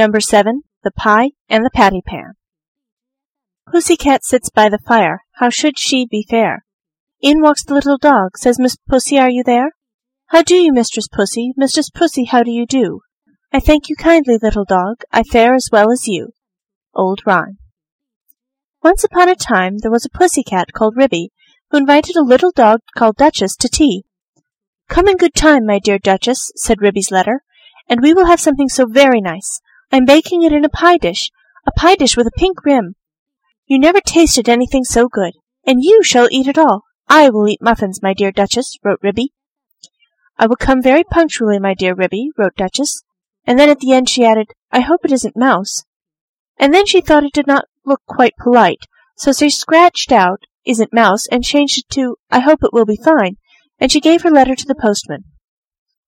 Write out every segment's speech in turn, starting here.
Number 7. The Pie and the Patty Pan. Pussy cat sits by the fire, how should she be fair? In walks the little dog, says Miss Pussy, are you there? How do you, Mistress Pussy? Mistress Pussy, how do you do? I thank you kindly, little dog, I fare as well as you. Old Rhyme. Once upon a time there was a pussy cat called Ribby, who invited a little dog called Duchess to tea. Come in good time, my dear Duchess, said Ribby's letter, and we will have something so very nice. I'm baking it in a pie dish, a pie dish with a pink rim. You never tasted anything so good, and you shall eat it all. I will eat muffins, my dear Duchess, wrote Ribby. I will come very punctually, my dear Ribby, wrote Duchess, and then at the end she added, I hope it isn't mouse. And then she thought it did not look quite polite, so she scratched out, isn't mouse, and changed it to, I hope it will be fine, and she gave her letter to the postman.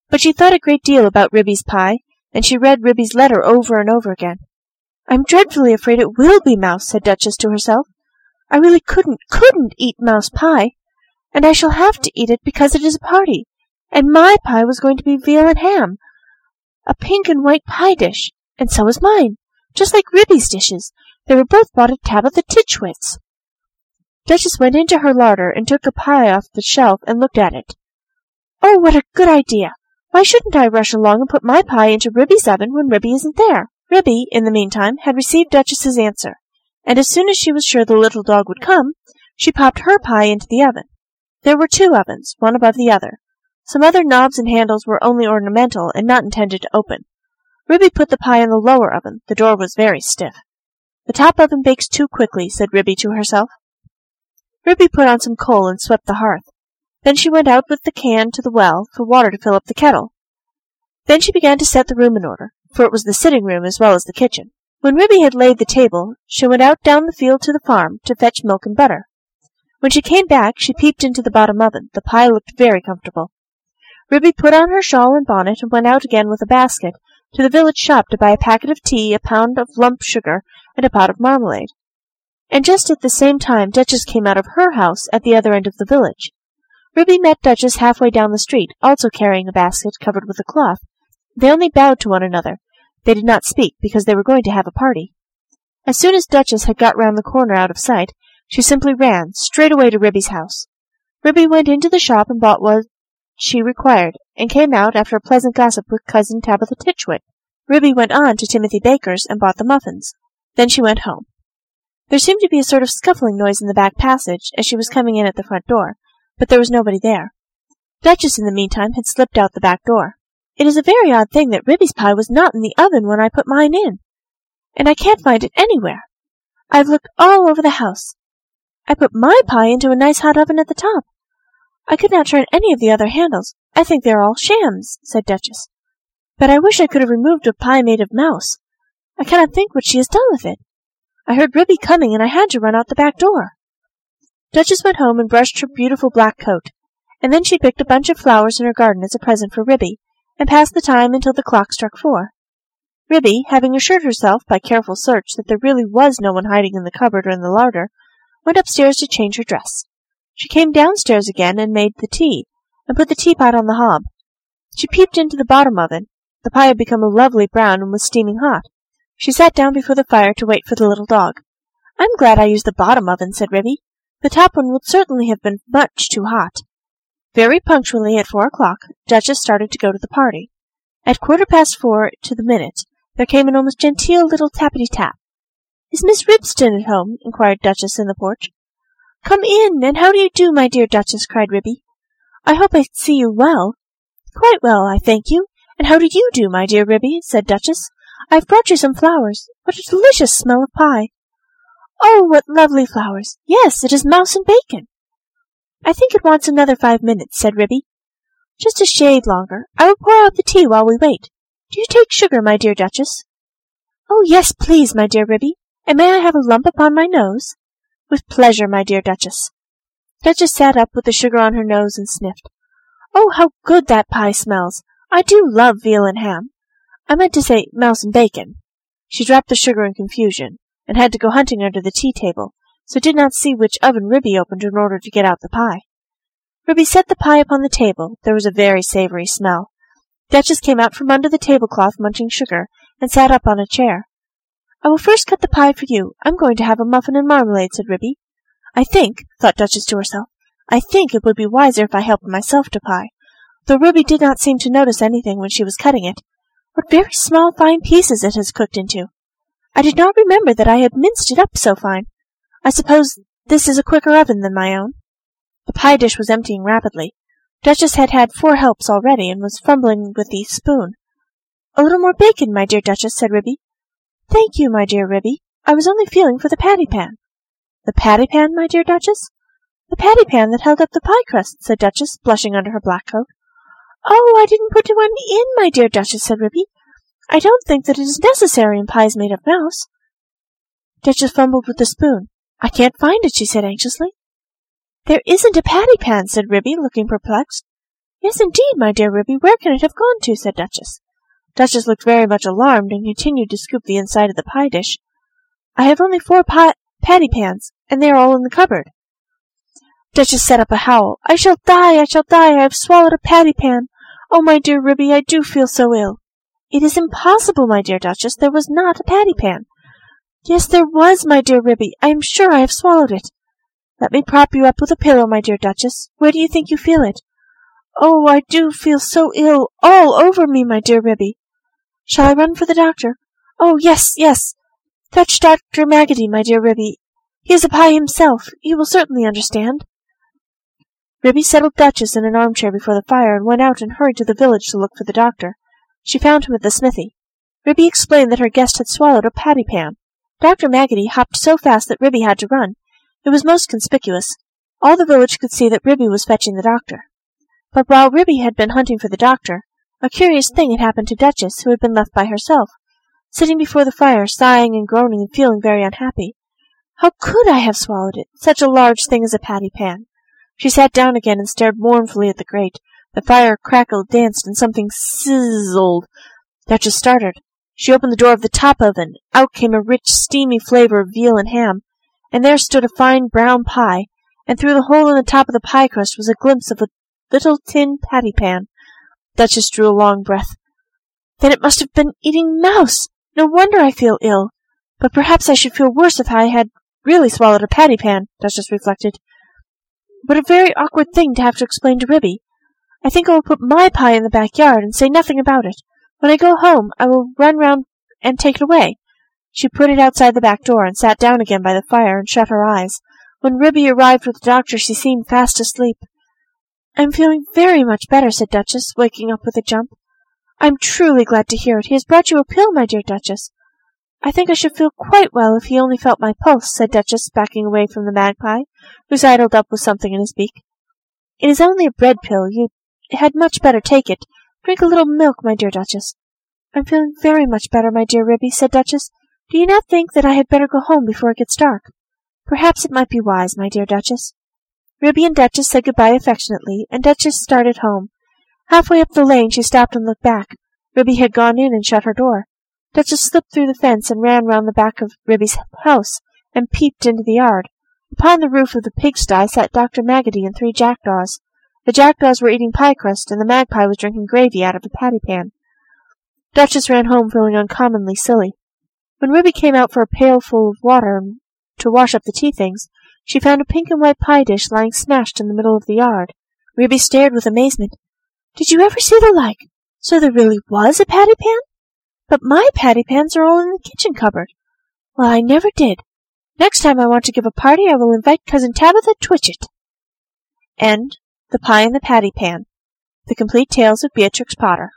But she thought a great deal about Ribby's pie, and she read Ribby's letter over and over again. I'm dreadfully afraid it will be mouse, said Duchess to herself. I really couldn't, couldn't eat mouse pie, and I shall have to eat it because it is a party, and my pie was going to be veal and ham, a pink and white pie dish, and so was mine, just like Ribby's dishes. They were both bought at Tabitha Twitchit's. Duchess went into her larder and took a pie off the shelf and looked at it. Oh, what a good idea! Why shouldn't I rush along and put my pie into Ribby's oven when Ribby isn't there? Ribby, in the meantime, had received Duchess's answer, and as soon as she was sure the little dog would come, she popped her pie into the oven. There were two ovens, one above the other. Some other knobs and handles were only ornamental and not intended to open. Ribby put the pie in the lower oven. The door was very stiff. The top oven bakes too quickly, said Ribby to herself. Ribby put on some coal and swept the hearth. Then she went out with the can to the well for water to fill up the kettle. Then she began to set the room in order, for it was the sitting room as well as the kitchen. When Ribby had laid the table, she went out down the field to the farm to fetch milk and butter. When she came back, she peeped into the bottom oven. The pie looked very comfortable. Ribby put on her shawl and bonnet and went out again with a basket to the village shop to buy a packet of tea, a pound of lump sugar, and a pot of marmalade. And just at the same time Duchess came out of her house at the other end of the village. Ribby met Duchess halfway down the street, also carrying a basket covered with a cloth. They only bowed to one another. They did not speak, because they were going to have a party. As soon as Duchess had got round the corner out of sight, she simply ran, straight away to Ribby's house. Ribby went into the shop and bought what she required, and came out after a pleasant gossip with cousin Tabitha Twitchit. Ribby went on to Timothy Baker's and bought the muffins. Then she went home. There seemed to be a sort of scuffling noise in the back passage as she was coming in at the front door, but there was nobody there. Duchess, in the meantime, had slipped out the back door. It is a very odd thing that Ribby's pie was not in the oven when I put mine in, and I can't find it anywhere. I've looked all over the house. I put my pie into a nice hot oven at the top. I could not turn any of the other handles. I think they are all shams, said Duchess. But I wish I could have removed a pie made of mouse. I cannot think what she has done with it. I heard Ribby coming, and I had to run out the back door. Duchess went home and brushed her beautiful black coat, and then she picked a bunch of flowers in her garden as a present for Ribby, and passed the time until the clock struck four. Ribby, having assured herself by careful search that there really was no one hiding in the cupboard or in the larder, went upstairs to change her dress. She came downstairs again and made the tea, and put the teapot on the hob. She peeped into the bottom oven. The pie had become a lovely brown and was steaming hot. She sat down before the fire to wait for the little dog. I'm glad I used the bottom oven, said Ribby. The top one would certainly have been much too hot. Very punctually at four o'clock, Duchess started to go to the party. At quarter past four to the minute, there came an almost genteel little tappity tap. Is Miss Ribston at home? inquired Duchess in the porch. Come in, and how do you do, my dear Duchess? cried Ribby. I hope I see you well. Quite well, I thank you. And how do you do, my dear Ribby? said Duchess. I've brought you some flowers. What a delicious smell of pie! Oh, what lovely flowers! Yes, it is mouse and bacon. I think it wants another five minutes, said Ribby. Just a shade longer. I will pour out the tea while we wait. Do you take sugar, my dear Duchess? Oh, yes, please, my dear Ribby. And may I have a lump upon my nose? With pleasure, my dear Duchess. Duchess sat up with the sugar on her nose and sniffed. Oh, how good that pie smells! I do love veal and ham. I meant to say mouse and bacon. She dropped the sugar in confusion, and had to go hunting under the tea table, so did not see which oven Ribby opened in order to get out the pie. Ribby set the pie upon the table. There was a very savory smell. Duchess came out from under the tablecloth munching sugar, and sat up on a chair. I will first cut the pie for you. I'm going to have a muffin and marmalade, said Ribby. I think, thought Duchess to herself, I think it would be wiser if I helped myself to pie, though Ribby did not seem to notice anything when she was cutting it. What very small, fine pieces it has cooked into! I did not remember that I had minced it up so fine. I suppose this is a quicker oven than my own. The pie dish was emptying rapidly. Duchess had had four helps already, and was fumbling with the spoon. A little more bacon, my dear Duchess, said Ribby. Thank you, my dear Ribby. I was only feeling for the patty pan. The patty pan, my dear Duchess? The patty pan that held up the pie crust, said Duchess, blushing under her black coat. Oh, I didn't put one in, my dear Duchess, said Ribby. I don't think that it is necessary in pies made of mouse. Duchess fumbled with the spoon. I can't find it, she said anxiously. There isn't a patty pan, said Ribby, looking perplexed. Yes, indeed, my dear Ribby. Where can it have gone to? said Duchess. Duchess looked very much alarmed and continued to scoop the inside of the pie dish. I have only four pa- patty pans, and they are all in the cupboard. Duchess set up a howl. I shall die, I shall die, I have swallowed a patty pan. Oh, my dear Ribby, I do feel so ill. It is impossible, my dear Duchess, there was not a patty pan. Yes, there was, my dear Ribby. I am sure I have swallowed it. Let me prop you up with a pillow, my dear Duchess. Where do you think you feel it? Oh, I do feel so ill, all over me, my dear Ribby. Shall I run for the doctor? Oh, yes, yes. Fetch Dr. Maggotty, my dear Ribby. He is a pie himself. He will certainly understand. Ribby settled Duchess in an armchair before the fire and went out and hurried to the village to look for the doctor. She found him at the smithy. Ribby explained that her guest had swallowed a patty pan. Dr. Maggotty hopped so fast that Ribby had to run. It was most conspicuous. All the village could see that Ribby was fetching the doctor. But while Ribby had been hunting for the doctor, a curious thing had happened to Duchess, who had been left by herself, sitting before the fire, sighing and groaning and feeling very unhappy. How could I have swallowed it, such a large thing as a patty pan? She sat down again and stared mournfully at the grate. The fire crackled, danced, and something sizzled. Duchess started. She opened the door of the top oven. Out came a rich, steamy flavor of veal and ham and there stood a fine brown pie, and through the hole in the top of the pie crust was a glimpse of a little tin patty pan. Duchess drew a long breath. Then it must have been eating mouse. No wonder I feel ill. But perhaps I should feel worse if I had really swallowed a patty pan, Duchess reflected. What a very awkward thing to have to explain to Ribby. I think I will put my pie in the backyard and say nothing about it. When I go home, I will run round and take it away. She put it outside the back door and sat down again by the fire and shut her eyes. When Ribby arrived with the doctor, she seemed fast asleep. I'm feeling very much better, said Duchess, waking up with a jump. I'm truly glad to hear it. He has brought you a pill, my dear Duchess. I think I should feel quite well if he only felt my pulse, said Duchess, backing away from the magpie, who sidled up with something in his beak. It is only a bread pill. You had much better take it. Drink a little milk, my dear Duchess. I'm feeling very much better, my dear Ribby, said Duchess. Do you not think that I had better go home before it gets dark? Perhaps it might be wise, my dear Duchess. Ribby and Duchess said good-bye affectionately, and Duchess started home. Halfway up the lane she stopped and looked back. Ribby had gone in and shut her door. Duchess slipped through the fence and ran round the back of Ribby's house and peeped into the yard. Upon the roof of the pigsty sat Dr. Maggotty and three jackdaws. The jackdaws were eating pie crust, and the magpie was drinking gravy out of a patty pan. Duchess ran home feeling uncommonly silly. When Ribby came out for a pailful of water to wash up the tea things, she found a pink and white pie dish lying smashed in the middle of the yard. Ribby stared with amazement. Did you ever see the like? So there really was a patty pan? But my patty pans are all in the kitchen cupboard. Well, I never did. Next time I want to give a party, I will invite Cousin Tabitha Twitchit. End The Pie in the Patty Pan. The Complete Tales of Beatrix Potter.